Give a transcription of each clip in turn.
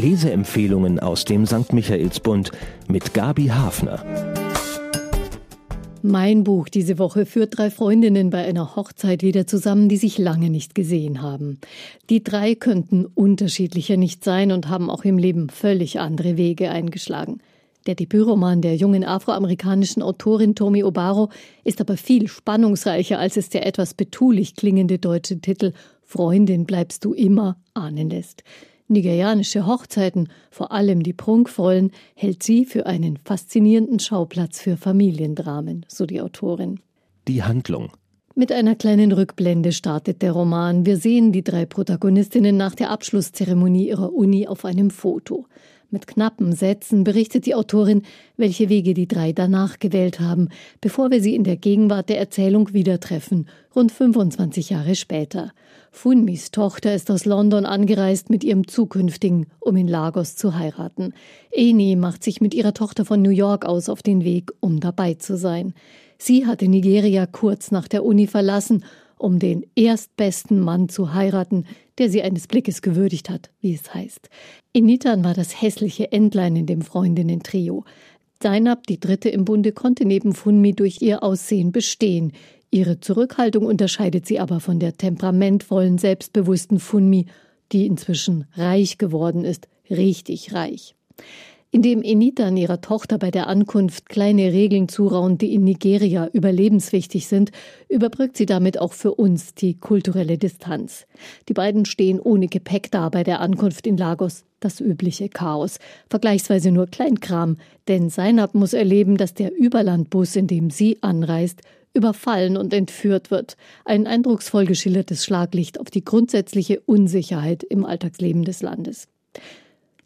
Leseempfehlungen aus dem St. Michaelsbund mit Gabi Hafner. Mein Buch diese Woche führt drei Freundinnen bei einer Hochzeit wieder zusammen, die sich lange nicht gesehen haben. Die drei könnten unterschiedlicher nicht sein und haben auch im Leben völlig andere Wege eingeschlagen. Der Debütroman der jungen afroamerikanischen Autorin Tomi Obaro ist aber viel spannungsreicher, als es der etwas betulich klingende deutsche Titel Freundin bleibst du immer ahnen lässt. Nigerianische Hochzeiten, vor allem die prunkvollen, hält sie für einen faszinierenden Schauplatz für Familiendramen, so die Autorin. Die Handlung. Mit einer kleinen Rückblende startet der Roman. Wir sehen die drei Protagonistinnen nach der Abschlusszeremonie ihrer Uni auf einem Foto. Mit knappen Sätzen berichtet die Autorin, welche Wege die drei danach gewählt haben, bevor wir sie in der Gegenwart der Erzählung wieder treffen, rund 25 Jahre später. Funmis Tochter ist aus London angereist mit ihrem zukünftigen, um in Lagos zu heiraten. Eni macht sich mit ihrer Tochter von New York aus auf den Weg, um dabei zu sein. Sie hatte Nigeria kurz nach der Uni verlassen um den erstbesten Mann zu heiraten, der sie eines Blickes gewürdigt hat, wie es heißt. Initan war das hässliche Entlein in dem Freundinnen-Trio. Zainab, die dritte im Bunde, konnte neben Funmi durch ihr Aussehen bestehen. Ihre Zurückhaltung unterscheidet sie aber von der temperamentvollen, selbstbewussten Funmi, die inzwischen reich geworden ist, richtig reich. Indem Enitan ihrer Tochter bei der Ankunft kleine Regeln zuraunt, die in Nigeria überlebenswichtig sind, überbrückt sie damit auch für uns die kulturelle Distanz. Die beiden stehen ohne Gepäck da bei der Ankunft in Lagos. Das übliche Chaos. Vergleichsweise nur Kleinkram, denn Seinab muss erleben, dass der Überlandbus, in dem sie anreist, überfallen und entführt wird. Ein eindrucksvoll geschildertes Schlaglicht auf die grundsätzliche Unsicherheit im Alltagsleben des Landes.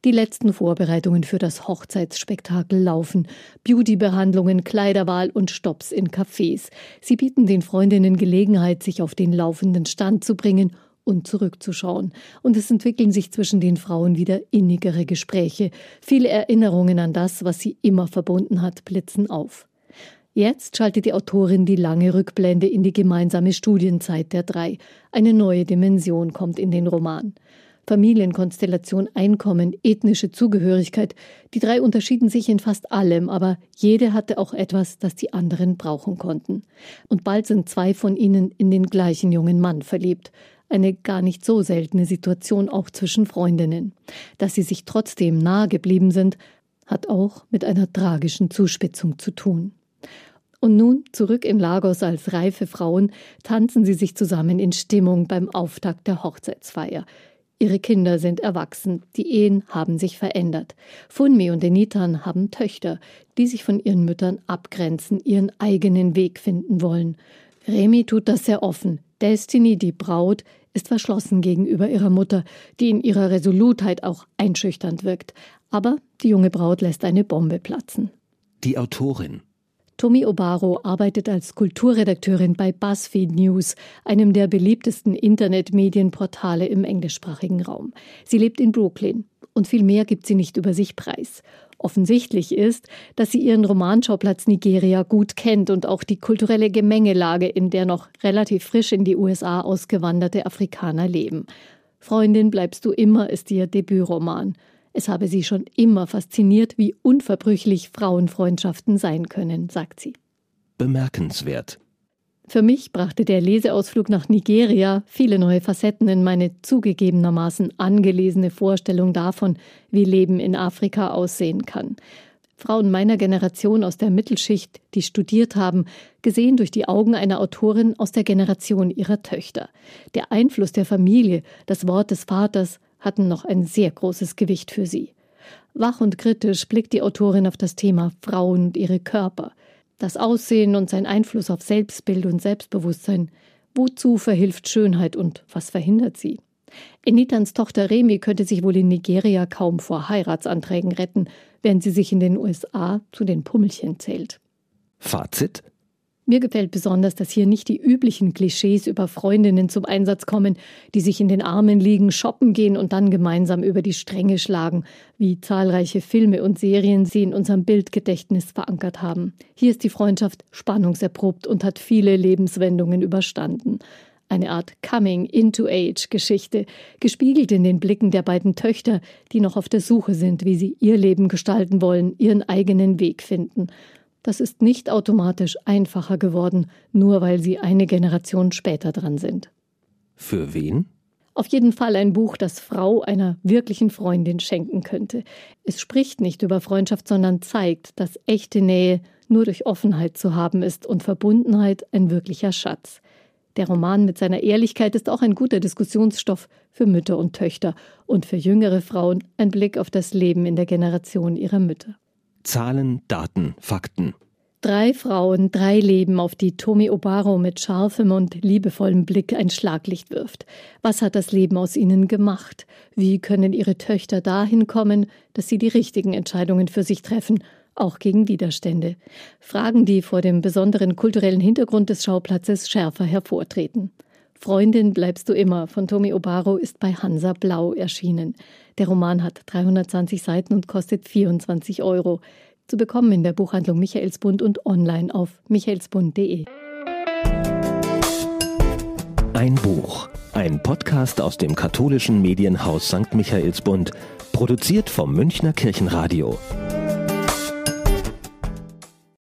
Die letzten Vorbereitungen für das Hochzeitsspektakel laufen. Beautybehandlungen, Kleiderwahl und Stops in Cafés. Sie bieten den Freundinnen Gelegenheit, sich auf den laufenden Stand zu bringen und zurückzuschauen. Und es entwickeln sich zwischen den Frauen wieder innigere Gespräche. Viele Erinnerungen an das, was sie immer verbunden hat, blitzen auf. Jetzt schaltet die Autorin die lange Rückblende in die gemeinsame Studienzeit der drei. Eine neue Dimension kommt in den Roman. Familienkonstellation, Einkommen, ethnische Zugehörigkeit. Die drei unterschieden sich in fast allem, aber jede hatte auch etwas, das die anderen brauchen konnten. Und bald sind zwei von ihnen in den gleichen jungen Mann verliebt. Eine gar nicht so seltene Situation auch zwischen Freundinnen. Dass sie sich trotzdem nahe geblieben sind, hat auch mit einer tragischen Zuspitzung zu tun. Und nun, zurück in Lagos als reife Frauen, tanzen sie sich zusammen in Stimmung beim Auftakt der Hochzeitsfeier. Ihre Kinder sind erwachsen, die Ehen haben sich verändert. Funmi und Enitan haben Töchter, die sich von ihren Müttern abgrenzen, ihren eigenen Weg finden wollen. Remi tut das sehr offen. Destiny, die Braut, ist verschlossen gegenüber ihrer Mutter, die in ihrer Resolutheit auch einschüchternd wirkt. Aber die junge Braut lässt eine Bombe platzen. Die Autorin Tomi Obaro arbeitet als Kulturredakteurin bei BuzzFeed News, einem der beliebtesten Internetmedienportale im englischsprachigen Raum. Sie lebt in Brooklyn und viel mehr gibt sie nicht über sich preis. Offensichtlich ist, dass sie ihren Romanschauplatz Nigeria gut kennt und auch die kulturelle Gemengelage, in der noch relativ frisch in die USA ausgewanderte Afrikaner leben. Freundin bleibst du immer ist ihr Debütroman. Es habe sie schon immer fasziniert, wie unverbrüchlich Frauenfreundschaften sein können, sagt sie. Bemerkenswert. Für mich brachte der Leseausflug nach Nigeria viele neue Facetten in meine zugegebenermaßen angelesene Vorstellung davon, wie Leben in Afrika aussehen kann. Frauen meiner Generation aus der Mittelschicht, die studiert haben, gesehen durch die Augen einer Autorin aus der Generation ihrer Töchter. Der Einfluss der Familie, das Wort des Vaters, hatten noch ein sehr großes Gewicht für sie. Wach und kritisch blickt die Autorin auf das Thema Frauen und ihre Körper, das Aussehen und sein Einfluss auf Selbstbild und Selbstbewusstsein. Wozu verhilft Schönheit und was verhindert sie? Enitans Tochter Remi könnte sich wohl in Nigeria kaum vor Heiratsanträgen retten, während sie sich in den USA zu den Pummelchen zählt. Fazit? Mir gefällt besonders, dass hier nicht die üblichen Klischees über Freundinnen zum Einsatz kommen, die sich in den Armen liegen, shoppen gehen und dann gemeinsam über die Stränge schlagen, wie zahlreiche Filme und Serien sie in unserem Bildgedächtnis verankert haben. Hier ist die Freundschaft spannungserprobt und hat viele Lebenswendungen überstanden. Eine Art Coming-into-Age-Geschichte, gespiegelt in den Blicken der beiden Töchter, die noch auf der Suche sind, wie sie ihr Leben gestalten wollen, ihren eigenen Weg finden. Das ist nicht automatisch einfacher geworden, nur weil sie eine Generation später dran sind. Für wen? Auf jeden Fall ein Buch, das Frau einer wirklichen Freundin schenken könnte. Es spricht nicht über Freundschaft, sondern zeigt, dass echte Nähe nur durch Offenheit zu haben ist und Verbundenheit ein wirklicher Schatz. Der Roman mit seiner Ehrlichkeit ist auch ein guter Diskussionsstoff für Mütter und Töchter und für jüngere Frauen ein Blick auf das Leben in der Generation ihrer Mütter. Zahlen, Daten, Fakten. Drei Frauen, drei Leben, auf die Tomi Obaro mit scharfem und liebevollem Blick ein Schlaglicht wirft. Was hat das Leben aus ihnen gemacht? Wie können ihre Töchter dahin kommen, dass sie die richtigen Entscheidungen für sich treffen, auch gegen Widerstände? Fragen, die vor dem besonderen kulturellen Hintergrund des Schauplatzes schärfer hervortreten. Freundin bleibst du immer von Tomi Obaro ist bei Hansa Blau erschienen. Der Roman hat 320 Seiten und kostet 24 Euro zu bekommen in der Buchhandlung Michaelsbund und online auf michaelsbund.de. Ein Buch, ein Podcast aus dem katholischen Medienhaus St. Michaelsbund, produziert vom Münchner Kirchenradio.